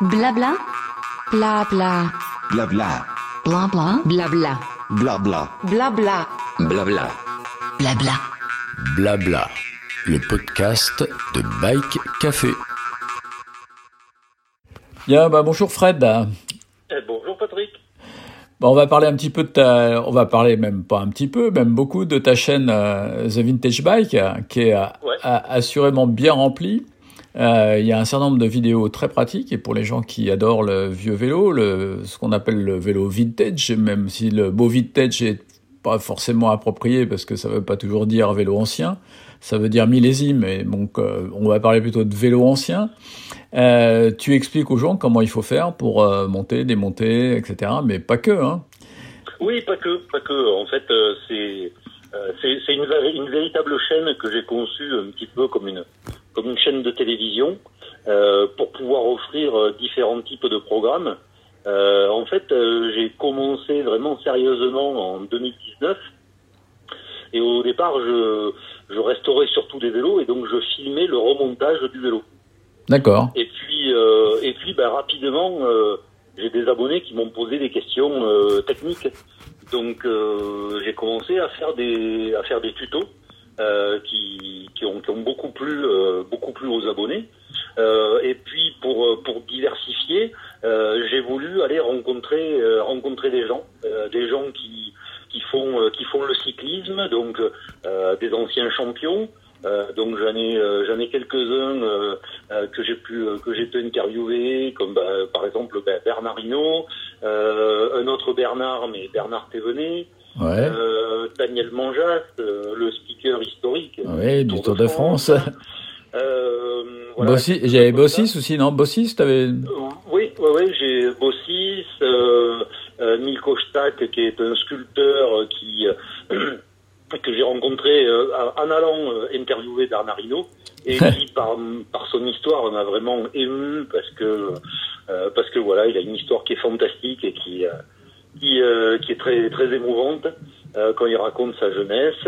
Blabla. Blabla. Blabla. Blabla. Blabla. Blabla. Blabla. Blabla. Blabla. Blabla. Le podcast de Bike Café. Bien, bah bonjour Fred. Eh, bonjour Patrick. Bon, on va parler un petit peu de ta, on va parler même pas un petit peu, même beaucoup de ta chaîne euh, The Vintage Bike, euh, qui est euh, Ouais. a- assurément bien remplie. Euh, Il y a un certain nombre de vidéos très pratiques et pour les gens qui adorent le vieux vélo, le, ce qu'on appelle le vélo vintage, même si le beau vintage est pas forcément approprié parce que ça veut pas toujours dire vélo ancien, ça veut dire millésime. Et donc, euh, on va parler plutôt de vélo ancien. Euh, tu expliques aux gens comment il faut faire pour monter, démonter, etc. Mais pas que, hein. Oui, pas que, pas que. En fait, c'est c'est une véritable chaîne que j'ai conçue un petit peu comme une comme une chaîne de télévision euh, pour pouvoir offrir euh, différents types de programmes. Euh, en fait, j'ai commencé vraiment sérieusement en 2019 et au départ, je je restaurais surtout des vélos et donc je filmais le remontage du vélo. D'accord. Et puis, euh, et puis ben, rapidement, euh, j'ai des abonnés qui m'ont posé des questions euh, techniques. Donc, j'ai commencé à faire des, à faire des tutos euh, qui, qui, ont, qui ont beaucoup plu, euh, beaucoup plu aux abonnés. Euh, et puis, pour, euh, pour diversifier, euh, j'ai voulu aller rencontrer, euh, rencontrer des gens, des gens qui, qui font, qui font le cyclisme, donc des anciens champions. Donc j'en ai, j'en ai quelques-uns que j'ai pu que j'ai pu interviewer, comme bah, par exemple bah, Bernard Hinault, un autre Bernard, mais Bernard Thévenet, Ouais. euh, Daniel Manjas, euh, le speaker historique Oui, du Tour de France. Euh, voilà. Bossis, j'avais Bossis aussi, non? Bossis, t'avais. Oui, oui, oui, j'ai Bossis, Milko Stak, qui est un sculpteur qui que j'ai rencontré en allant interviewer Hinault et qui par, par son histoire m'a vraiment ému parce que euh, parce que voilà, il a une histoire qui est fantastique et qui euh, qui, euh, qui est très très émouvante euh, quand il raconte sa jeunesse.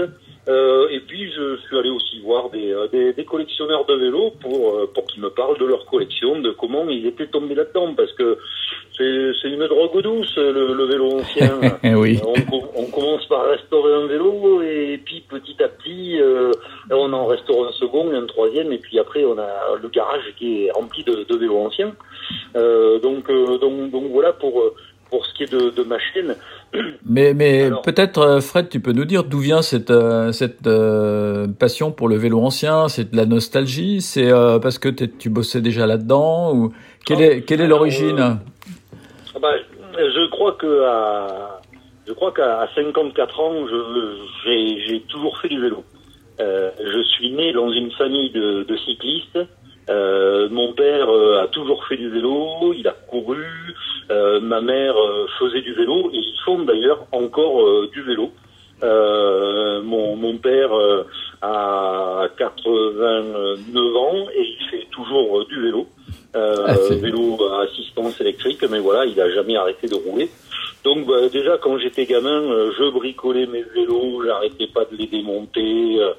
Euh, et puis je suis allé aussi voir des, euh, des, des collectionneurs de vélos pour euh, pour qu'ils me parlent de leur collection, de comment ils étaient tombés là-dedans, parce que c'est c'est une drogue douce le, le vélo ancien. Eh oui. on, co- on commence par restaurer un vélo et puis petit à petit euh, on en restaure un second, un troisième et puis après on a le garage qui est rempli de, de vélos anciens. Euh, donc, euh, donc donc voilà pour euh, pour ce qui est de, de ma chaîne. Mais, peut-être, euh, Fred, tu peux nous dire d'où vient cette, euh, cette euh, passion pour le vélo ancien? C'est de la nostalgie? C'est euh, parce que tu bossais déjà là-dedans? Ou quelle est, quelle est l'origine? euh, Ah bah, je crois que à, je crois qu'à 54 ans, j'ai, toujours fait du vélo. Je suis né dans une famille de, de cyclistes. Euh, mon père euh, a toujours fait du vélo, il a couru. Euh, ma mère euh, faisait du vélo et ils font d'ailleurs encore euh, du vélo. Euh, mon, mon père euh, a 89 ans et il fait toujours du vélo. Euh, Ah, vélo à assistance électrique, mais voilà, il a jamais arrêté de rouler. Donc bah, déjà quand j'étais gamin, euh, je bricolais mes vélos, j'arrêtais pas de les démonter, euh,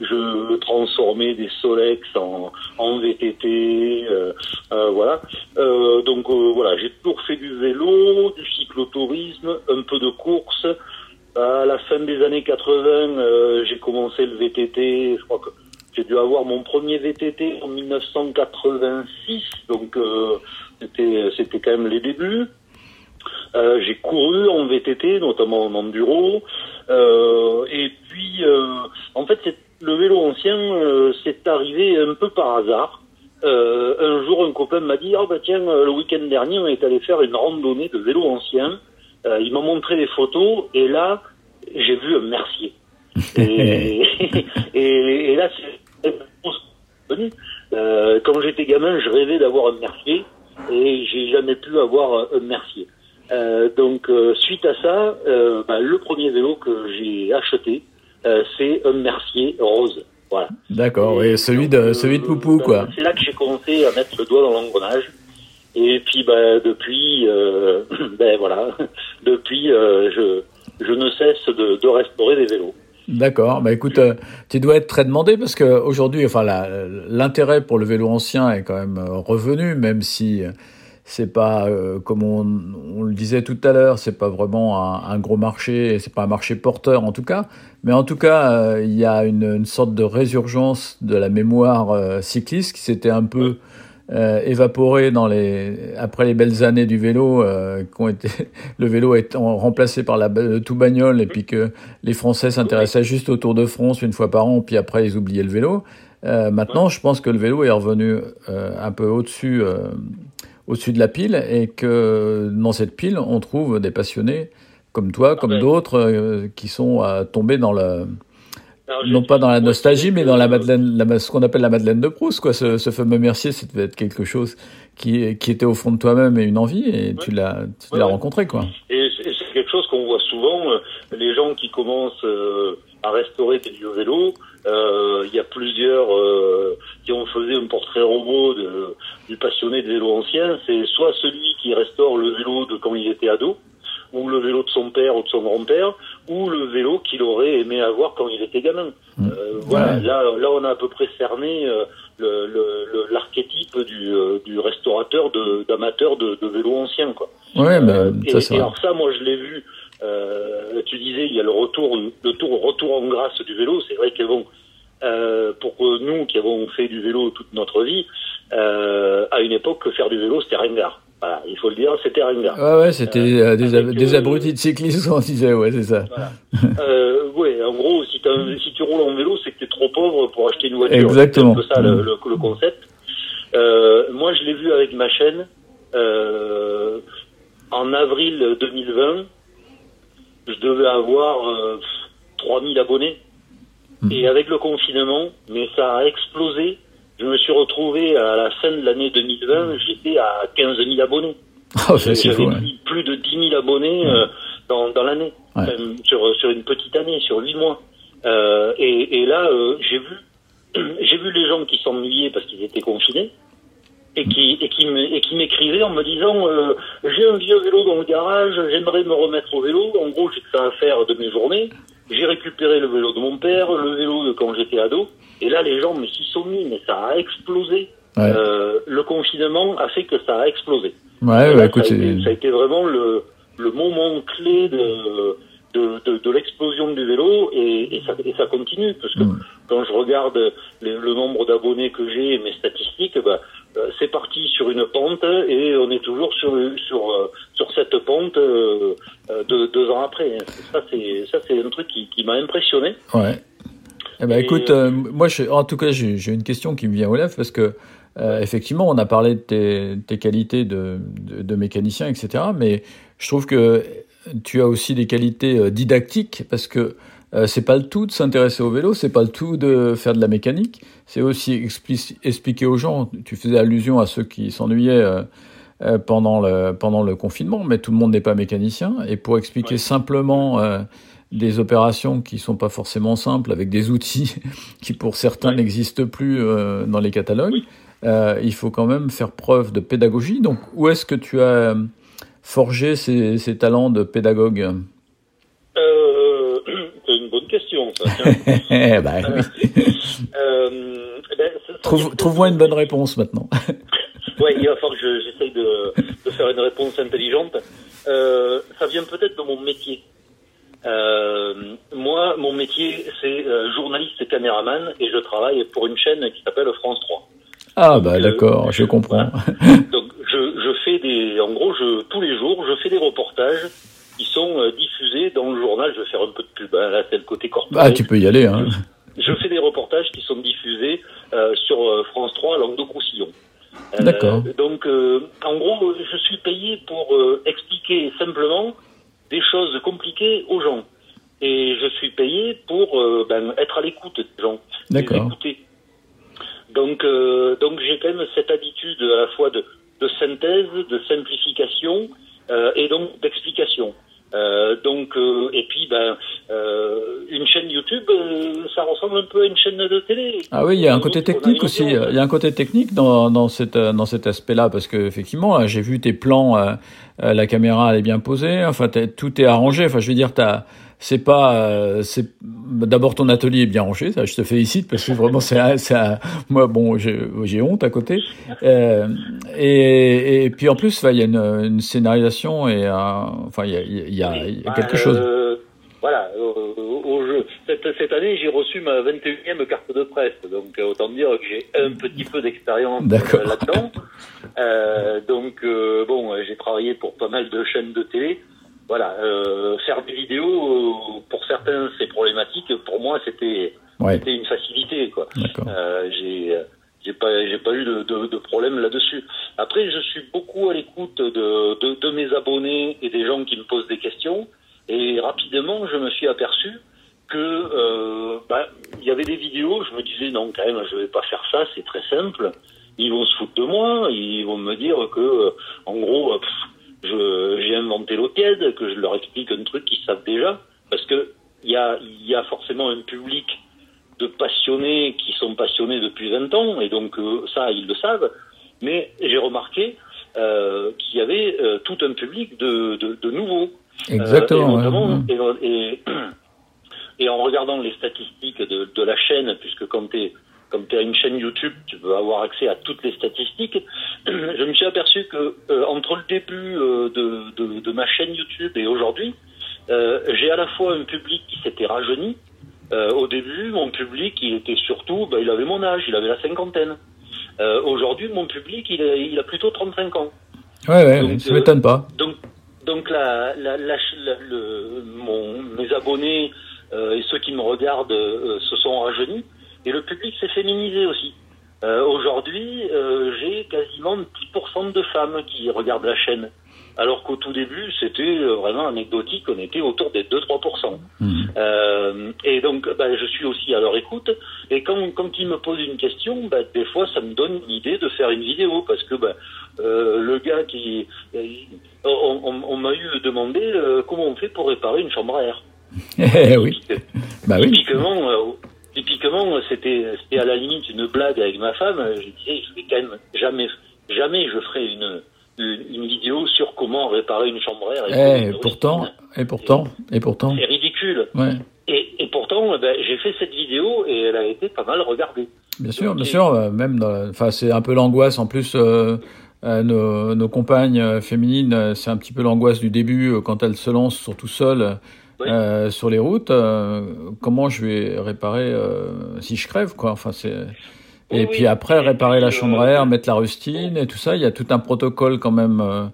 je transformais des Solex en, VTT, euh, euh, voilà. Euh, donc voilà, j'ai toujours fait du vélo, du cyclotourisme, un peu de course. À la fin des années 80, euh, j'ai commencé le VTT. Je crois que j'ai dû avoir mon premier VTT en 1986, donc c'était c'était quand même les débuts. J'ai couru en VTT, notamment en enduro. Et puis, en fait, le vélo ancien, euh, c'est arrivé un peu par hasard. Euh, un jour, un copain m'a dit, ah bah tiens, le week-end dernier, on est allé faire une randonnée de vélo ancien. Euh, il m'a montré des photos, et là, j'ai vu un Mercier. Et, et, et là, c'est. Euh, quand j'étais gamin, je rêvais d'avoir un Mercier, et j'ai jamais pu avoir un Mercier. Donc suite à ça, bah, le premier vélo que j'ai acheté, c'est un Mercier rose. Voilà. D'accord, oui, celui de, euh, celui de Poupou, bah, quoi. C'est là que j'ai commencé à mettre le doigt dans l'engrenage. Et puis bah, depuis, euh, ben voilà, depuis euh, je, je ne cesse de, de restaurer des vélos. D'accord. Bah écoute, euh, tu dois être très demandé parce que aujourd'hui, enfin, l'intérêt pour le vélo ancien est quand même euh, revenu, même si euh, c'est pas euh, comme on, on, le disait tout à l'heure, c'est pas vraiment un, un gros marché, c'est pas un marché porteur en tout cas, mais en tout cas euh, il y a une, une, sorte de résurgence de la mémoire euh, cycliste qui s'était un peu euh, évaporé dans les après les belles années du vélo euh, qui ont été le vélo est remplacé par la le tout bagnole et puis que les Français s'intéressaient juste au Tour de France une fois par an puis après ils oubliaient le vélo. Euh, maintenant je pense que le vélo est revenu euh, un peu au-dessus euh, au-dessus de la pile et que dans cette pile on trouve des passionnés comme toi comme d'autres qui sont tombés dans le alors, non pas dans la nostalgie, mais dans la Madeleine, la, ce qu'on appelle la Madeleine de Proust, quoi. Ce, ce fameux Mercier, devait être quelque chose qui, qui était au fond de toi-même et une envie, et ouais. tu l'as, tu ouais, l'as rencontré, quoi. Et c'est quelque chose qu'on voit souvent. euh, Les gens qui commencent euh, à restaurer des vieux vélos, euh, il y a plusieurs euh, qui ont fait un portrait robot de, du passionné de vélo ancien. C'est soit celui qui restaure le vélo de quand il était ado, ou le vélo de son père ou de son grand-père, ou le vélo qu'il aurait aimé avoir quand il était gamin. Mmh. Euh, voilà, ouais. là, là, on a à peu près cerné l'archétype du, du restaurateur d'amateur de, de, de, vélo ancien, quoi. Ouais, bah, ça, et, et alors ça, moi, je l'ai vu. Euh, tu disais, il y a le retour, le tour, retour en grâce du vélo. C'est vrai que bon, pour nous qui avons fait du vélo toute notre vie, à une époque, faire du vélo, c'était ringard. Voilà, il faut le dire, c'était ringard. Ouais, ouais, c'était euh, des, ab des abrutis de cyclistes, on disait, ouais, c'est ça. Voilà. euh, ouais, en gros, si, si tu roules en vélo, c'est que tu es trop pauvre pour acheter une voiture. Exactement. C'est un peu ça le, le, le concept. Euh, moi, je l'ai vu avec ma chaîne euh, en avril 2020. Je devais avoir euh, 3000 abonnés. Mmh. Et avec le confinement, mais ça a explosé je me suis retrouvé à la fin de l'année 2020, j'étais à 15 000 abonnés. Oh, J'avais ouais. plus de 10 000 abonnés euh, dans, dans l'année, ouais. sur, sur une petite année, sur 8 mois. Euh, et, et, là, euh, j'ai vu, j'ai vu les gens qui s'ennuyaient parce qu'ils étaient confinés et qui et qui et qui m'écrivaient en me disant euh, j'ai un vieux vélo dans le garage, j'aimerais me remettre au vélo. En gros, j'ai que ça à faire de mes journées. J'ai récupéré le vélo de mon père, le vélo de quand j'étais ado. Et là, les gens me s'y sont mis, mais ça a explosé. Ouais. Euh, le confinement a fait que ça a explosé. Ouais, là, écoute, ça, a été, ça, a été, vraiment le, le moment clé de, de, de, de l'explosion du vélo et, et, ça, et, ça, continue. Parce que mmh. quand je regarde les, le nombre d'abonnés que j'ai et mes statistiques, bah, c'est parti sur une pente et on est toujours sur, sur, euh, sur cette pente euh, deux, deux ans après. Ça, c'est, ça, c'est un truc qui, qui m'a impressionné. Ouais. Eh ben, écoute, euh, moi, je, en tout cas, j'ai une question qui me vient aux lèvres parce que euh, effectivement, on a parlé de tes, tes qualités de, de, de, mécanicien, etc. Mais je trouve que tu as aussi des qualités euh, didactiques parce que euh, c'est pas le tout de s'intéresser au vélo, c'est pas le tout de faire de la mécanique. C'est aussi expliquer aux gens. Tu faisais allusion à ceux qui s'ennuyaient euh, pendant le pendant le confinement, mais tout le monde n'est pas mécanicien. Et pour expliquer ouais. simplement des opérations qui sont pas forcément simples avec des outils qui pour certains ouais. n'existent plus euh, dans les catalogues. Oui. Euh, il faut quand même faire preuve de pédagogie. Donc, où est-ce que tu as forgé ces, ces talents de pédagogue euh, C'est une bonne question, ça. bah, oui. ben, Trouve, Trouve-moi une bonne réponse maintenant. oui, il va falloir que j'essaye de, de, faire une réponse intelligente. ça vient peut-être de mon métier. Euh, moi, mon métier, c'est euh, journaliste et caméraman, et je travaille pour une chaîne qui s'appelle France 3. Ah bah d'accord, je, comprends. Donc je, je, fais des, en gros, je, tous les jours, je fais des reportages qui sont euh, diffusés dans le journal. Je vais faire un peu de pub. Hein, là, c'est le côté corporel. Ah, tu peux y aller. Hein. Je, fais des reportages qui sont diffusés euh, sur France 3 à Languedoc-Roussillon. D'accord. donc, en gros, je suis payé pour expliquer simplement des choses compliquées aux gens. Et je suis payé pour euh, ben, être à l'écoute des gens, écouter. Donc, euh, donc j'ai quand même cette habitude à la fois de, de synthèse, de simplification euh, et donc d'explication. Euh, donc euh, et puis ben euh, une chaîne YouTube ça ressemble un peu à une chaîne de télé. Ah oui, il y a un côté technique aussi. Il y a un côté technique dans dans cette dans cet aspect-là parce que effectivement, j'ai vu tes plans la caméra elle est bien posée, enfin tout est arrangé, enfin je veux dire tu as c'est pas, euh, c'est d'abord ton atelier est bien rangé, ça, je te félicite parce que vraiment c'est, ça, moi bon, j'ai, honte à côté. Euh, et, et puis en plus, il y a une, une scénarisation et enfin il y a, il y a, il y a quelque chose. Voilà, au, au jeu. Cette, cette année, j'ai reçu ma 21e carte de presse, donc euh, autant dire que j'ai un petit peu d'expérience euh, là-dedans. Euh, donc bon, j'ai travaillé pour pas mal de chaînes de télé voilà, euh, faire des vidéos, pour certains c'est problématique, pour moi c'était ouais. une facilité quoi. J'ai j'ai pas j'ai pas eu de, de, de problème là-dessus. Après je suis beaucoup à l'écoute de, de, de mes abonnés et des gens qui me posent des questions et rapidement je me suis aperçu que euh, bah, il y avait des vidéos, je me disais non quand même je vais pas faire ça, c'est très simple. Ils vont se foutre de moi, ils vont me dire que en gros j'ai inventé l'eau tiède, que je leur explique un truc qu'ils savent déjà, parce que il y a, y a forcément un public de passionnés qui sont passionnés depuis 20 ans, et donc euh, ça, ils le savent. Mais j'ai remarqué euh, qu'il y avait euh, tout un public de, de, de nouveaux. Exactement. et, et, et, en regardant les statistiques de, de la chaîne, puisque quand tu es comme tu as une chaîne YouTube, tu peux avoir accès à toutes les statistiques. Je me suis aperçu que euh, entre le début euh, de, de, de, ma chaîne YouTube et aujourd'hui, euh, j'ai à la fois un public qui s'était rajeuni. Euh, au début, mon public, il était surtout, bah, il avait mon âge, il avait la cinquantaine. Euh, aujourd'hui, mon public, il a, il a, plutôt 35 ans. Ouais, ouais, donc, ça m'étonne pas. Donc, donc la, la, la, le, mon, mes abonnés et ceux qui me regardent se sont rajeunis. Et le public s'est féminisé aussi. Euh, Aujourd'hui, euh, j'ai quasiment 10% de femmes qui regardent la chaîne. Alors qu'au tout début, c'était euh, vraiment anecdotique, on était autour des 2-3%. Mmh. Euh, et donc, bah, je suis aussi à leur écoute. Et quand, quand ils me posent une question, bah, des fois, ça me donne une idée de faire une vidéo. Parce que bah, euh, le gars qui... On, on, on m'a eu demandé euh, comment on fait pour réparer une chambre à air. Eh oui. Bah oui. Typiquement, typiquement, c'était c'était à la limite une blague avec ma femme. Je disais, je vais quand même jamais jamais je ferai une une, vidéo sur comment réparer une chambre à air. Et, pourtant, et pourtant, et pourtant, c'est ridicule. Ouais. Et, et pourtant, ben, j'ai fait cette vidéo et elle a été pas mal regardée. Bien sûr, Donc, bien sûr. Euh, même, enfin, c'est un peu l'angoisse. En plus, euh, euh, nos, nos, compagnes féminines, c'est un petit peu l'angoisse du début quand elles se lancent, surtout seules oui. euh, sur les routes, euh, comment je vais réparer si je crève, quoi. Enfin, c'est. Et oui, puis oui. après, réparer la chambre à air, mettre la rustine et tout ça, il y a tout un protocole quand même euh,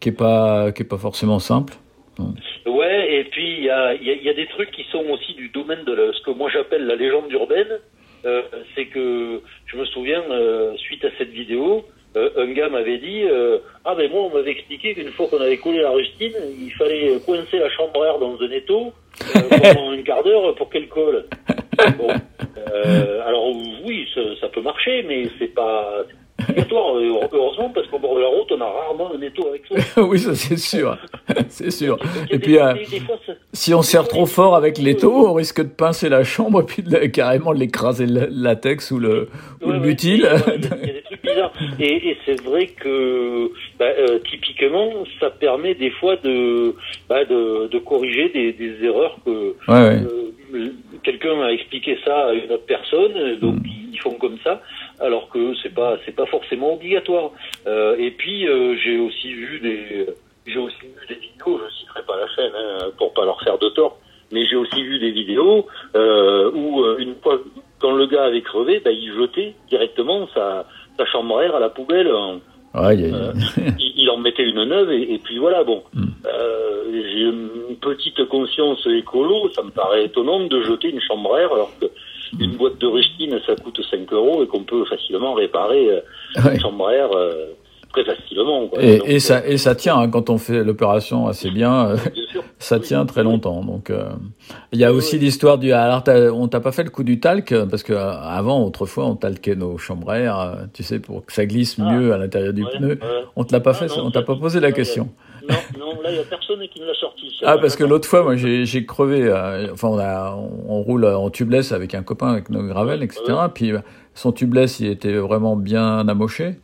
qui est pas qui est pas forcément simple. Donc. Ouais, et puis il y a, y, a, y a, des trucs qui sont aussi du domaine de la, ce que moi j'appelle la légende urbaine. Euh, c'est que je me souviens, euh, suite à cette vidéo, euh, un gars m'avait dit euh, Ah, ben moi, on m'avait expliqué qu'une fois qu'on avait collé la rustine, il fallait coincer la chambre à air dans un étau euh, pendant une quart d'heure pour qu'elle colle. Bon. alors, oui, ça, ça, peut marcher, mais c'est pas. Obligatoire, heureusement, parce qu'au bord de la route, on a rarement un étau avec ça. oui, ça c'est sûr. c'est sûr. Et puis, des, des, des fois, ça, si on serre trop fort avec l'étau, on risque de pincer la chambre et puis de, carrément de l'écraser le latex ou le, ou ouais, le butyl. Il y a des trucs bizarres. Et, et c'est vrai que, bah, euh, typiquement, ça permet des fois de, bah, de, de, corriger des, des erreurs que ouais, euh, quelqu'un a expliqué ça à une autre personne, donc mm. ils font comme ça alors que c'est pas c'est pas forcément obligatoire. Euh, et puis j'ai aussi vu des j'ai aussi vu des vidéos, je citerai pas la chaîne hein, pour pas leur faire de tort, mais j'ai aussi vu des vidéos où une fois quand le gars avait crevé, bah, il jetait directement sa sa chambre à air à la poubelle. En, Ouais, y a... euh, il, il, en mettait une neuve et, et puis voilà bon Mm. euh, j'ai une petite conscience écolo ça me paraît étonnant de jeter une chambre à air alors que une boîte de rustine ça coûte 5 euros et qu'on peut facilement réparer euh, Ouais. une chambre à air euh, très facilement quoi. Et, Donc, et ça et ça tient hein, quand on fait l'opération assez bien, euh, bien ça tient très longtemps. Donc euh, il y a aussi l'histoire du alors on t'a pas fait le coup du talc euh, parce que euh, avant autrefois on talquait nos chambres à air, euh, tu sais pour que ça glisse Ah. mieux à l'intérieur du Ouais, pneu. ouais. On te l'a pas Ah, fait, non, on t'a pas posé la question. Non, non, là, il n'y a personne qui me l'a sorti. ça. Ah parce que l'autre fois moi j'ai crevé euh, enfin on a on, roule en tubeless avec un copain avec nos gravels etc puis euh, son tubeless il était vraiment bien amoché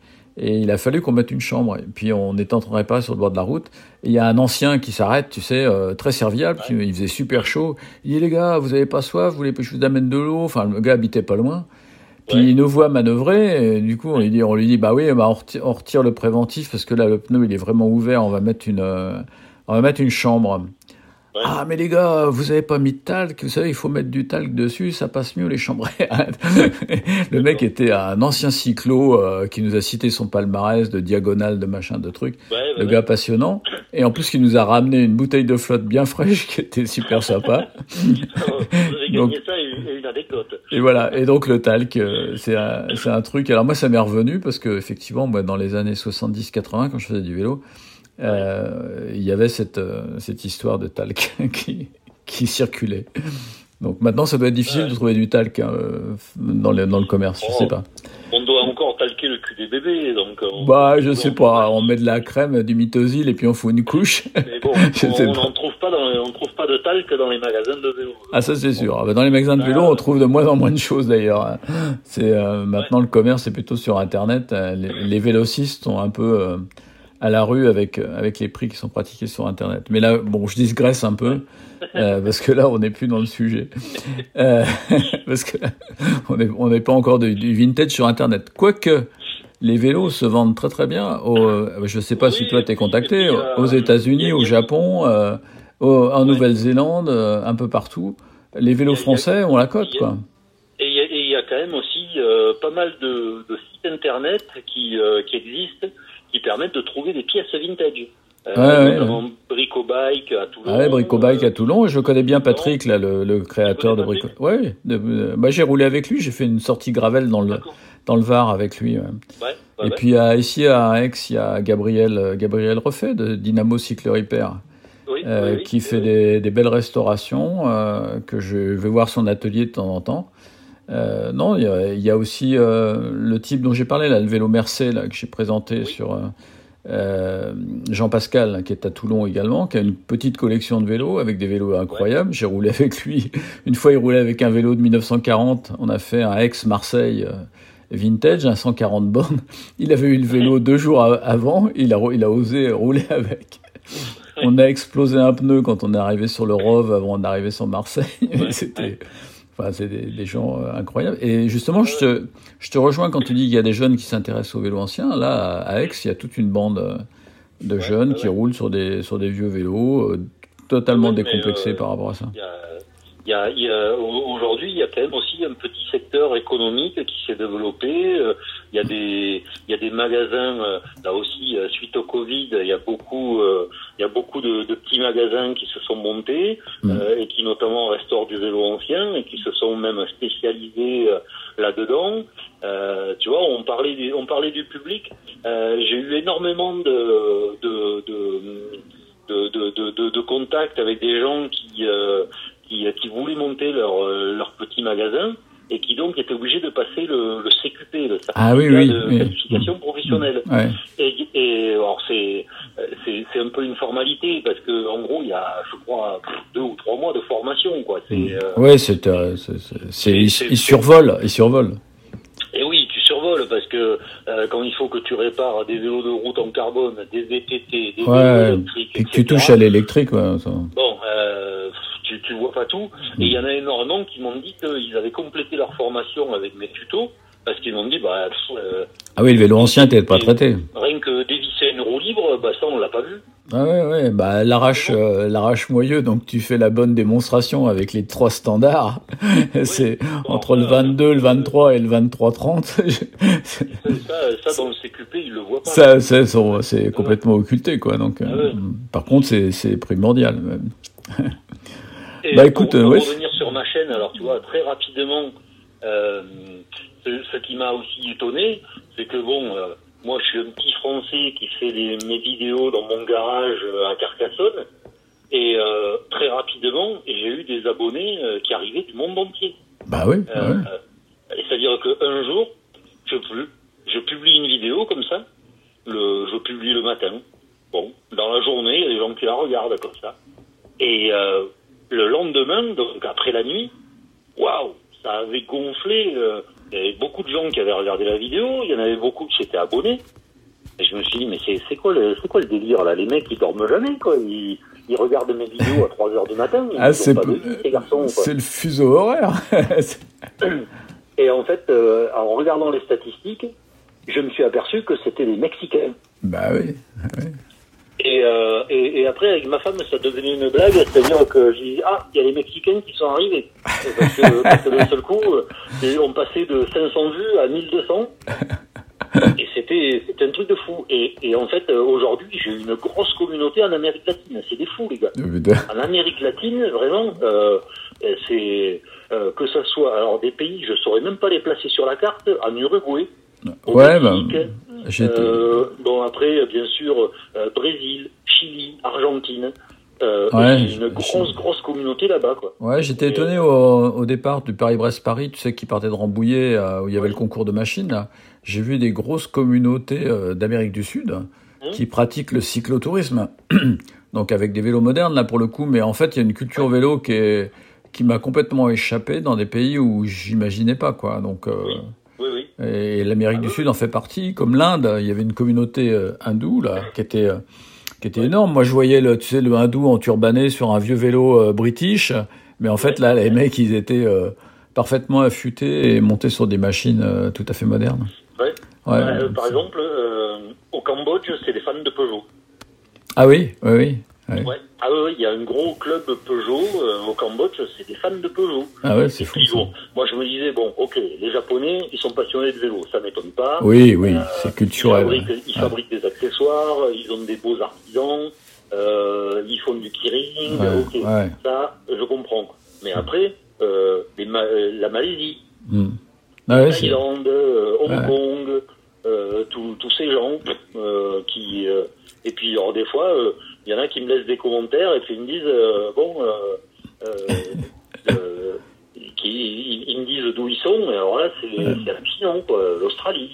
Et il a fallu qu'on mette une chambre. Et puis on était en train de réparer sur le bord de la route. Et il y a un ancien qui s'arrête, tu sais, euh, très serviable. Qui, il faisait super chaud. Il dit les gars, vous avez pas soif Vous voulez que je vous amène de l'eau? Enfin, le gars habitait pas loin. Puis Ouais. il nous voit manœuvrer. Et du coup, on lui dit, on lui dit, bah oui, bah on, retire, on retire le préventif parce que là, le pneu il est vraiment ouvert. On va mettre une, euh, on va mettre une chambre. Ouais. Ah mais les gars, vous avez pas mis de talc, vous savez, il faut mettre du talc dessus, ça passe mieux les chambres. le mec était un ancien cyclo euh, qui nous a cité son palmarès de diagonale, de machin, de trucs. Ouais, Le ouais. gars passionnant. Et en plus, qui nous a ramené une bouteille de flotte bien fraîche qui était super sympa. Donc- ça et une, et voilà. Et donc le talc, euh, c'est un, c'est un truc. Alors moi, ça m'est revenu parce que effectivement, moi, dans les années 70-80, quand je faisais du vélo, euh, il y avait cette euh, cette histoire de talc qui qui circulait. Donc maintenant, ça doit être difficile Ouais. de trouver du talc hein, euh, dans le dans le commerce. Je sais pas. On doit encore talquer le cul des bébés, donc. on- Bah, je on- sais pas. On met de la crème, du mitosil et puis on fout une couche. Mais bon, on n'en trouve trouve pas de talc dans les magasins de vélo. Ah ça c'est sûr. Ah, bah, Dans les magasins de vélo, on trouve de moins en moins de choses d'ailleurs. C'est euh, maintenant le commerce c'est plutôt sur internet. Les, les vélocistes sont un peu euh, à la rue avec euh, avec les prix qui sont pratiqués sur internet. Mais là bon, je digresse un peu euh, parce que là on n'est plus dans le sujet. Euh, parce que on n'est on pas encore du vintage sur internet. Quoique les vélos se vendent très très bien. Euh, je sais pas Oui, si toi t'es contacté puis, aux États-Unis, au Japon, au- en Nouvelle-Zélande, un peu partout. Les vélos français ont la cote, quoi. Et il y, a- y quand même aussi pas mal de, de sites internet qui, qui existent, qui permettent de trouver des pièces vintage. Euh, Ouais, ouais, Brico Bike à Toulon. Ouais, Brico Bike euh, à Toulon. Je connais bien Patrick, là, le, le créateur de Brico. Ouais, de- euh, bah, j'ai roulé avec lui. J'ai fait une sortie gravel dans le dans le Var avec lui. ouais. Et puis à- ici à Aix, il y a Gabriel euh, Gabriel Refait de Dynamo Cycle Repair. Oui, euh, oui, qui oui, fait des, des belles restaurations, euh, que je vais voir son atelier de temps en temps. Euh, non, il y a, il y a aussi euh, le type dont j'ai parlé, là, le vélo Mercé, là, que j'ai présenté Oui. sur euh, Jean Pascal, hein, qui est à Toulon également, qui a une petite collection de vélos avec des vélos incroyables. J'ai roulé avec lui. Une fois, il roulait avec un vélo de 1940. On a fait un ex-Marseille vintage, un 140 bornes. Il avait eu le vélo deux jours avant. Il a, il a osé rouler avec. On a explosé un pneu quand on est arrivé sur le Rove avant d'arriver sur Marseille. C'était, enfin, c'est des, des gens euh, incroyables. Et justement, je te, je te rejoins quand tu dis qu'il y a des jeunes qui s'intéressent aux vélos anciens. Là, à Aix, il y a toute une bande euh, de Ouais, jeunes ouais, qui roulent sur des, sur des vieux vélos, euh, totalement Ouais, décomplexés euh, par rapport à ça. Il y a, il y a, il y a- au- aujourd'hui, il y a quand même aussi un petit secteur économique qui s'est développé. Euh, Il y a des, il y a des magasins euh, là aussi euh, suite au Covid. Il y a beaucoup, il y a beaucoup de, de petits magasins qui se sont montés Mm. euh, et qui notamment restaurent du vélo ancien et qui se sont même spécialisés là-dedans. Euh, tu vois, on parlait, du, on parlait du public. Euh, J'ai eu énormément de, de, de de, de, de, de, de contact avec des gens qui, euh, qui, qui voulaient monter leur, euh, leur petit magasin et qui donc étaient obligés de passer le, le CQP, le certificat Ah oui, oui, de oui. qualification professionnelle. Ouais. Et, et alors c'est euh, c'est c'est un peu une formalité parce que en gros il y a je crois deux ou trois mois de formation quoi. C'est euh, Ouais, c'est, euh, c'est, ils, survolent, ils survolent. Et oui, tu survoles parce que euh, quand il faut que tu répares des vélos de route en carbone, des VTT, des Ouais, vélos électriques, Et que tu touches à l'électrique, ouais, ça. Bon, euh, tu, tu vois pas tout. Et il y en a énormément qui m'ont dit qu'ils avaient complété leur formation avec mes tutos parce qu'ils m'ont dit, bah, euh, Ah oui, le vélo ancien, t'es pas traité. rien que dévisser une roue libre, bah ça on l'a pas vu. Ah ouais, ouais, bah l'arrache, euh, l'arrache moyeux, donc tu fais la bonne démonstration avec les trois standards. c'est Bon, entre le euh, 22, le 23 et le 23-30. Ça, ça dans le CQP, ils le voient pas. ça, c'est, c'est complètement occulté, quoi. Donc, euh, Ah ouais. par contre, c'est, c'est primordial. même. Et Bah, écoute, pour, euh, pour ouais. revenir sur ma chaîne, alors tu vois, très rapidement, euh, ce, ce qui m'a aussi étonné, c'est que bon, euh, moi je suis un petit Français qui fait mes vidéos dans mon garage euh, à Carcassonne, et euh, très rapidement, j'ai eu des abonnés euh, qui arrivaient du monde entier. Bah oui, Euh, ouais. euh, et c'est-à-dire qu'un jour, je, je publie une vidéo comme ça, le, je publie le matin. Bon, dans la journée, il y a des gens qui la regardent comme ça. Et euh, le lendemain, donc après la nuit, waouh, ça avait gonflé. euh, il y avait beaucoup de gens qui avaient regardé la vidéo, il y en avait beaucoup qui s'étaient abonnés. Et je me suis dit, mais c'est quoi, le- c'est quoi le délire là? Les mecs, ils dorment jamais, quoi. Ils, ils regardent mes vidéos à 3 heures du matin. Ah, c'est le fuseau horaire. Et en fait, euh, en regardant les statistiques, je me suis aperçu que c'était des Mexicains. bah oui. Et, euh, et, et après, avec ma femme, ça devenait une blague, c'est-à-dire que j'ai dit, ah, il y a les Mexicains qui sont arrivés. Parce que, parce que d'un seul coup, euh, on passait de 500 vues à 1200. Et c'était c'était un truc de fou. Et, et en fait, euh, aujourd'hui, j'ai une grosse communauté en Amérique latine. C'est des fous, les gars. En Amérique latine, vraiment, euh, c'est euh, que ça soit alors des pays, je saurais même pas les placer sur la carte. En Uruguay, Ouais, été- euh, bon après, bien sûr, euh, Brésil, Chili, Argentine. Euh, Ouais, une grosse grosse communauté là-bas, quoi. Ouais, j'étais étonné au, au départ du Paris-Brest-Paris, tu sais, qui partait de Rambouillet, euh, où il y avait le concours de machines. J'ai vu des grosses communautés euh, d'Amérique du Sud qui pratiquent le cyclotourisme. Donc avec des vélos modernes, là, pour le coup. Mais en fait, il y a une culture vélo qui, est, qui m'a complètement échappé dans des pays où j'imaginais pas, quoi. Donc, euh, oui. Et l'Amérique du Sud en fait partie, comme l'Inde. Il y avait une communauté euh, hindoue là qui était euh, qui était énorme. Moi, je voyais le, tu sais, le hindou en turbané sur un vieux vélo euh, british, mais en fait là, les mecs, ils étaient euh, parfaitement affûtés et montés sur des machines euh, tout à fait modernes. Ouais. Ouais. Par exemple, au Cambodge, c'est des fans de Peugeot. Ah oui, oui, oui. Ouais. Ouais. Ah oui, il y a un gros club Peugeot euh, au Cambodge, c'est des fans de Peugeot. Ah ouais, c'est fou. bon, moi je me disais, bon, ok, les Japonais, ils sont passionnés de vélo, ça m'étonne pas. Oui, oui, c'est Ils culturel. fabriquent, ils Ouais. fabriquent des accessoires, ils ont des beaux artisans, euh, ils font du ok, ouais. ça je comprends. Mais après, euh, les Ma- euh, la Malaisie, Hmm. Ah c'est- Thaïlande, euh, Hong. Kong, euh, tous ces gens euh, qui... euh, et puis alors des fois, euh, il y en a qui me laissent des commentaires et puis ils me disent, euh, bon... Euh, euh, qui, ils, ils me disent d'où ils sont, alors là c'est hallucinant, quoi. L'Australie,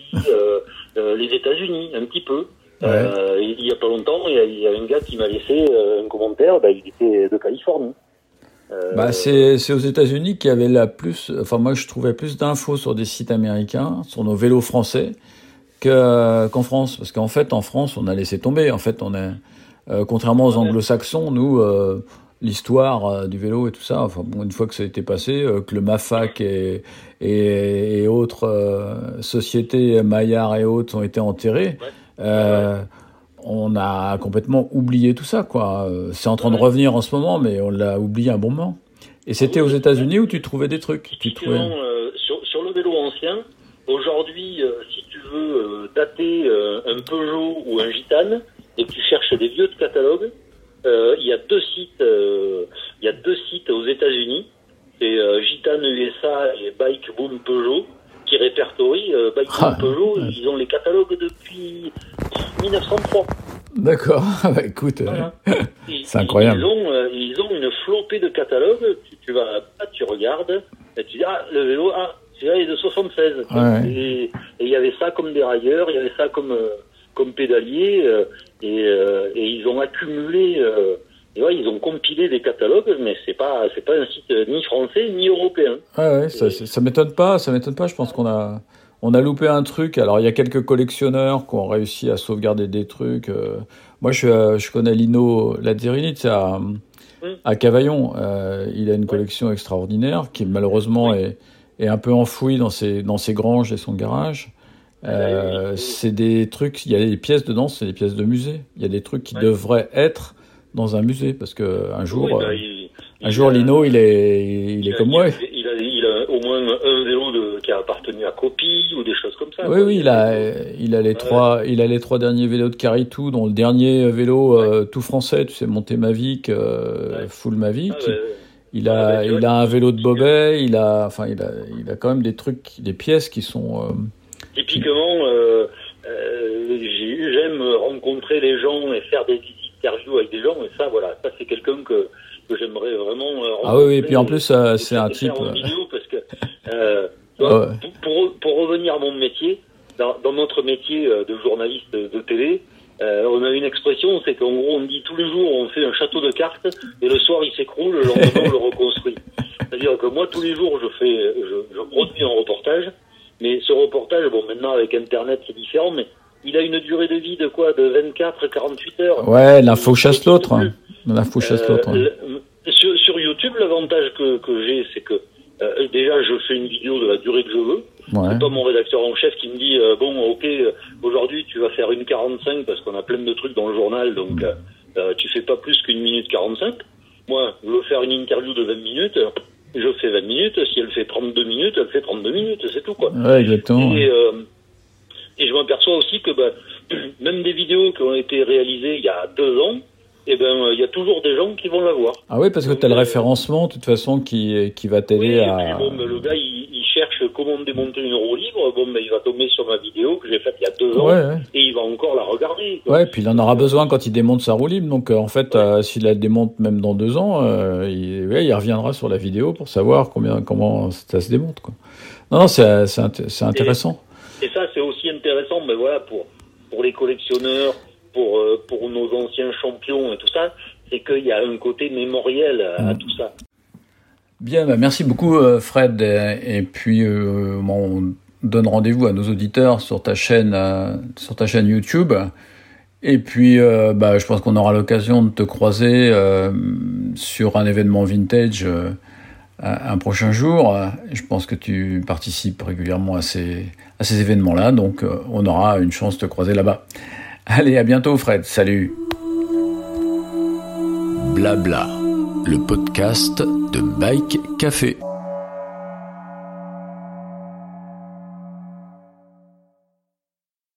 les États-Unis, un petit peu. Il y a pas longtemps, il y a, il y a un gars qui m'a laissé un commentaire, bah, il était de Californie. Bah, c'est aux États-Unis qu'il y avait la plus. Enfin, moi, je trouvais plus d'infos sur des sites américains, sur nos vélos français, que qu'en France. Parce qu'en fait, en France, on a laissé tomber. En fait, on est euh, contrairement aux Anglo-Saxons, nous, euh, l'histoire euh, du vélo et tout ça. Enfin, bon, une fois que ça a été passé, que le Mafac et et, et autres sociétés, Maillard et autres, ont été enterrés. On a complètement oublié tout ça, quoi. C'est en train de revenir en ce moment, mais on l'a oublié un bon moment. Et c'était aux États-Unis où tu trouvais des trucs. Tu trouvais... Sur, sur le vélo ancien, aujourd'hui, si tu veux dater un Peugeot ou un Gitane et tu cherches des vieux de catalogue, euh, il y a deux sites, euh, il y a deux sites aux États-Unis, c'est euh, Gitane USA et Bike Boom Peugeot qui répertorient Bike Boom Ah, Peugeot. ouais. Ils ont les catalogues depuis 1903. D'accord. Bah, écoute, Voilà. C'est incroyable. Ils ont, ils ont une flopée de catalogues. Tu, tu vas là, tu regardes, et tu dis ah le vélo, ah celui-là il est de 76. Ouais. Et il y avait ça comme dérailleur, il y avait ça comme comme pédalier, et, euh, et ils ont accumulé. euh, ouais, ils ont compilé des catalogues, mais c'est pas c'est pas un site euh, ni français ni européen. ouais, ouais, ça, ça, m'étonne pas. Ça m'étonne pas. Je pense qu'on a, on a loupé un truc. Alors, il y a quelques collectionneurs qui ont réussi à sauvegarder des trucs. euh. Moi, je, connais Lino Lazzarini, à, à Cavaillon. Euh, il a une collection extraordinaire qui, malheureusement, est, est un peu enfouie dans ses, dans ses granges et son garage. Euh, c'est des trucs, il y a des pièces dedans, c'est des pièces de musée. Il y a des trucs qui Ouais. devraient être dans un musée parce que un jour, Oui, bah, euh, il- un il jour, a- Lino, il est, il est a- comme moi. Il a, il il au moins un vélo de, qui a appartenu à Copie ou des choses comme ça. Oui, quoi. oui, il a, il a les Ouais. trois, il a les trois derniers vélos de Caritou, dont le dernier vélo euh, tout français, tu sais, monté Mavic, euh, full Mavic. Ah. Il a, il a un vélo de Bobet, il a, enfin, il a, il a quand même des trucs, des pièces qui sont. Typiquement, euh, euh, j'ai- j'aime rencontrer les gens et faire des interviews avec des gens, et ça, voilà, ça c'est quelqu'un que, que j'aimerais vraiment euh, Ah oui, oui, et rencontrer puis en plus, c'est un type, en vidéo parce que, tu vois, Ouais. pour, revenir à mon métier, dans, dans notre métier de journaliste de télé, euh, on a une expression, c'est qu'en gros, on dit tous les jours, on fait un château de cartes, et le soir, il s'écroule, le lendemain, on le reconstruit. C'est-à-dire que moi, tous les jours, je fais, je, je produis un reportage, mais ce reportage, bon, maintenant avec Internet, c'est différent, mais il a une durée de vie de quoi De 24 à 48 heures. Ouais, l'info chasse l'autre. Hein. L'info chasse l'autre. Euh, sur, sur, YouTube, l'avantage que, que j'ai, c'est que euh, déjà, je fais une vidéo de la durée que je veux. Ouais. C'est pas mon rédacteur en chef qui me dit euh, bon, ok, aujourd'hui tu vas faire une 45 parce qu'on a plein de trucs dans le journal, donc euh, tu fais pas plus qu'une minute 45. Moi, je veux faire une interview de 20 minutes, je fais 20 minutes. Si elle fait 32 minutes, elle fait 32 minutes, c'est tout quoi. Ouais, exactement. Et, et je m'aperçois aussi que bah, même des vidéos qui ont été réalisées il y a deux ans, eh ben, il y a toujours des gens qui vont la voir. Ah oui, parce que tu as le référencement, de toute façon, qui, qui va t'aider oui, à... Bon, le gars, il, il, cherche comment démonter une roue libre. Bon, ben, il va tomber sur ma vidéo que j'ai faite il y a deux ans ouais, et il va encore la regarder. Quoi. Ouais, puis il en aura besoin quand il démonte sa roue libre. Donc, euh, en fait, ouais. euh, s'il la démonte même dans deux ans, euh, il, reviendra sur la vidéo pour savoir combien, comment ça se démonte. Quoi. Non, non, c'est intéressant. Et, et ça, c'est aussi intéressant, mais voilà, pour, pour les collectionneurs, pour, euh, pour nos anciens champions et tout ça, c'est qu'il y a un côté mémoriel à, Mm. à tout ça. Bien, bah merci beaucoup euh, Fred. Et puis euh, on donne rendez-vous à nos auditeurs sur ta chaîne, euh, sur ta chaîne YouTube. Et puis, euh, bah, je pense qu'on aura l'occasion de te croiser sur un événement vintage un prochain jour. Je pense que tu participes régulièrement à ces, à ces événements-là, donc on aura une chance de te croiser là-bas. Allez, à bientôt Fred. Salut. Blabla, le podcast de Bike Café.